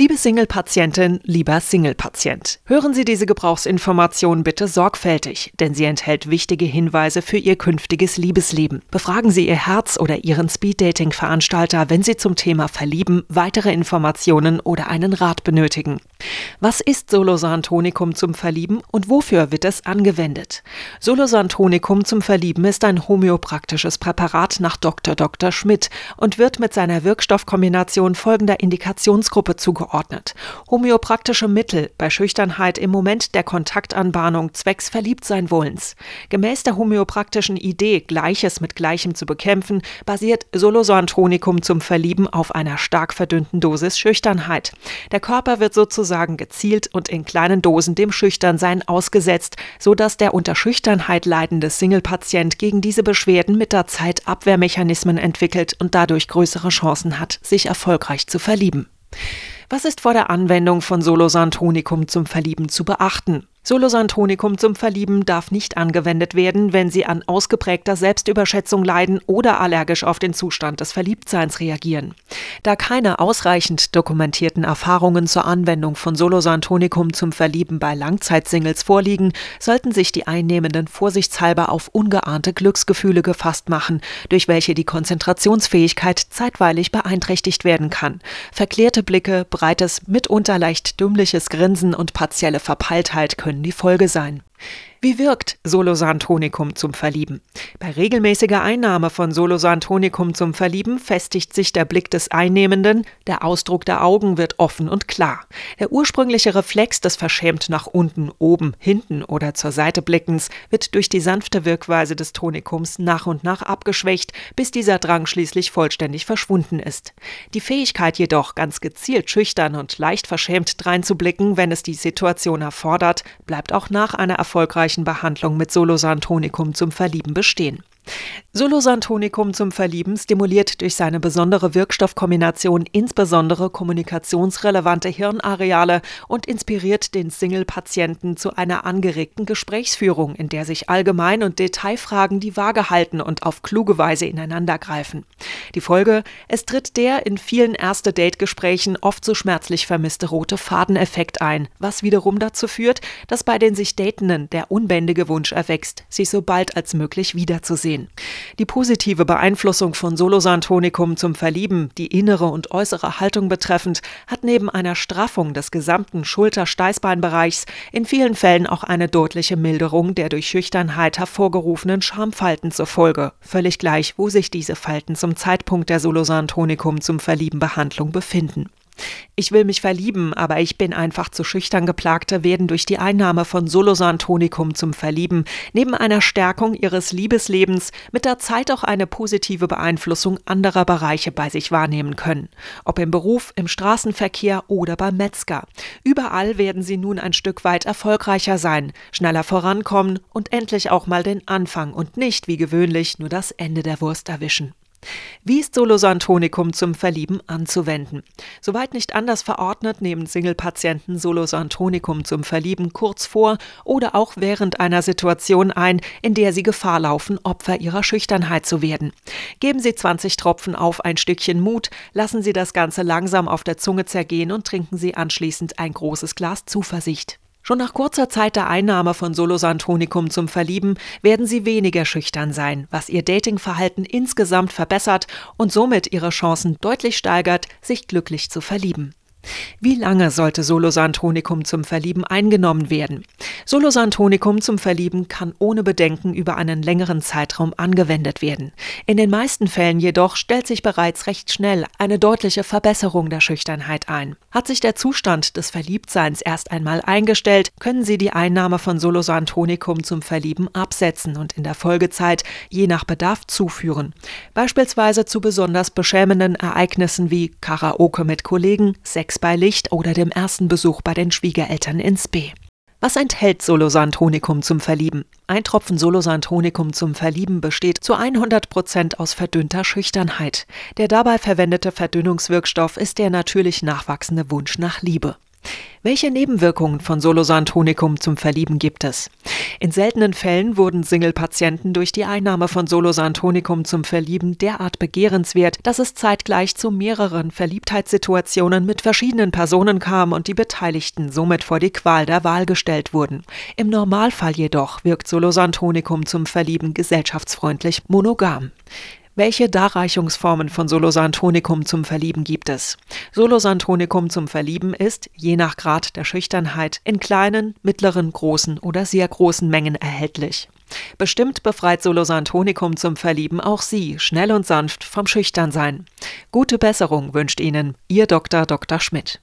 Liebe Single-Patientin, lieber Single-Patient, hören Sie diese Gebrauchsinformation bitte sorgfältig, denn sie enthält wichtige Hinweise für Ihr künftiges Liebesleben. Befragen Sie Ihr Herz oder Ihren Speed-Dating-Veranstalter, wenn Sie zum Thema Verlieben weitere Informationen oder einen Rat benötigen. Was ist Solosantonicum zum Verlieben und wofür wird es angewendet? Solosantonicum zum Verlieben ist ein homöopraktisches Präparat nach Dr. Dr. Schmidt und wird mit seiner Wirkstoffkombination folgender Indikationsgruppe zugeordnet zugeordnet. Homöopraktische Mittel bei Schüchternheit im Moment der Kontaktanbahnung zwecks Verliebtsein-Wollens. Gemäß der homöopraktischen Idee, Gleiches mit Gleichem zu bekämpfen, basiert Solosantonicum zum Verlieben auf einer stark verdünnten Dosis Schüchternheit. Der Körper wird sozusagen gezielt und in kleinen Dosen dem Schüchternsein ausgesetzt, sodass der unter Schüchternheit leidende Single-Patient gegen diese Beschwerden mit der Zeit Abwehrmechanismen entwickelt und dadurch größere Chancen hat, sich erfolgreich zu verlieben. Was ist vor der Anwendung von Solosantonicum zum Verlieben zu beachten? Solosantonicum zum Verlieben darf nicht angewendet werden, wenn Sie an ausgeprägter Selbstüberschätzung leiden oder allergisch auf den Zustand des Verliebtseins reagieren. Da keine ausreichend dokumentierten Erfahrungen zur Anwendung von Solosantonicum zum Verlieben bei Langzeitsingles vorliegen, sollten sich die Einnehmenden vorsichtshalber auf ungeahnte Glücksgefühle gefasst machen, durch welche die Konzentrationsfähigkeit zeitweilig beeinträchtigt werden kann. Verklärte Blicke, breites, mitunter leicht dümmliches Grinsen und partielle Verpeiltheit können die Folge sein. Wie wirkt Solosantonicum zum Verlieben? Bei regelmäßiger Einnahme von Solosantonicum zum Verlieben festigt sich der Blick des Einnehmenden, der Ausdruck der Augen wird offen und klar. Der ursprüngliche Reflex des verschämt nach unten, oben, hinten oder zur Seite blickens wird durch die sanfte Wirkweise des Tonikums nach und nach abgeschwächt, bis dieser Drang schließlich vollständig verschwunden ist. Die Fähigkeit jedoch, ganz gezielt schüchtern und leicht verschämt dreinzublicken, wenn es die Situation erfordert, bleibt auch nach einer erfolgreichen erfolgreichen Behandlung mit Solosantonicum zum Verlieben bestehen. Solosantonicum zum Verlieben stimuliert durch seine besondere Wirkstoffkombination insbesondere kommunikationsrelevante Hirnareale und inspiriert den Single-Patienten zu einer angeregten Gesprächsführung, in der sich Allgemein- und Detailfragen die Waage halten und auf kluge Weise ineinandergreifen. Die Folge: Es tritt der in vielen Erste-Date-Gesprächen oft so schmerzlich vermisste rote Fadeneffekt ein, was wiederum dazu führt, dass bei den sich Datenden der unbändige Wunsch erwächst, sich so bald als möglich wiederzusehen sehen. Die positive Beeinflussung von Solosantonicum zum Verlieben, die innere und äußere Haltung betreffend, hat neben einer Straffung des gesamten Schulter-Steißbeinbereichs in vielen Fällen auch eine deutliche Milderung der durch Schüchternheit hervorgerufenen Schamfalten zur Folge, völlig gleich, wo sich diese Falten zum Zeitpunkt der Solosantonicum zum Verlieben Behandlung befinden. Ich will mich verlieben, aber ich bin einfach zu schüchtern geplagte, werden durch die Einnahme von Solosantonicum zum Verlieben neben einer Stärkung ihres Liebeslebens mit der Zeit auch eine positive Beeinflussung anderer Bereiche bei sich wahrnehmen können. Ob im Beruf, im Straßenverkehr oder beim Metzger. Überall werden sie nun ein Stück weit erfolgreicher sein, schneller vorankommen und endlich auch mal den Anfang und nicht wie gewöhnlich nur das Ende der Wurst erwischen. Wie ist Solosantonicum zum Verlieben anzuwenden? Soweit nicht anders verordnet, nehmen Single-Patienten Solosantonicum zum Verlieben kurz vor oder auch während einer Situation ein, in der sie Gefahr laufen, Opfer ihrer Schüchternheit zu werden. Geben Sie 20 Tropfen auf ein Stückchen Mut, lassen Sie das Ganze langsam auf der Zunge zergehen und trinken Sie anschließend ein großes Glas Zuversicht. Schon nach kurzer Zeit der Einnahme von Solosantonicum zum Verlieben werden sie weniger schüchtern sein, was ihr Datingverhalten insgesamt verbessert und somit ihre Chancen deutlich steigert, sich glücklich zu verlieben. Wie lange sollte Solosantonicum zum Verlieben eingenommen werden? Solosantonicum zum Verlieben kann ohne Bedenken über einen längeren Zeitraum angewendet werden. In den meisten Fällen jedoch stellt sich bereits recht schnell eine deutliche Verbesserung der Schüchternheit ein. Hat sich der Zustand des Verliebtseins erst einmal eingestellt, können Sie die Einnahme von Solosantonicum zum Verlieben absetzen und in der Folgezeit je nach Bedarf zuführen. Beispielsweise zu besonders beschämenden Ereignissen wie Karaoke mit Kollegen, Sex Sex bei Licht oder dem ersten Besuch bei den Schwiegereltern ins B. Was enthält Solosantonicum zum Verlieben? Ein Tropfen Solosantonicum zum Verlieben besteht zu 100 Prozent aus verdünnter Schüchternheit. Der dabei verwendete Verdünnungswirkstoff ist der natürlich nachwachsende Wunsch nach Liebe. Welche Nebenwirkungen von Solosantonicum zum Verlieben gibt es? In seltenen Fällen wurden Single-Patienten durch die Einnahme von Solosantonicum zum Verlieben derart begehrenswert, dass es zeitgleich zu mehreren Verliebtheitssituationen mit verschiedenen Personen kam und die Beteiligten somit vor die Qual der Wahl gestellt wurden. Im Normalfall jedoch wirkt Solosantonicum zum Verlieben gesellschaftsfreundlich monogam. Welche Darreichungsformen von Solosantonicum zum Verlieben gibt es? Solosantonicum zum Verlieben ist, je nach Grad der Schüchternheit, in kleinen, mittleren, großen oder sehr großen Mengen erhältlich. Bestimmt befreit Solosantonicum zum Verlieben auch Sie, schnell und sanft, vom Schüchternsein. Gute Besserung wünscht Ihnen Ihr Dr. Dr. Schmidt.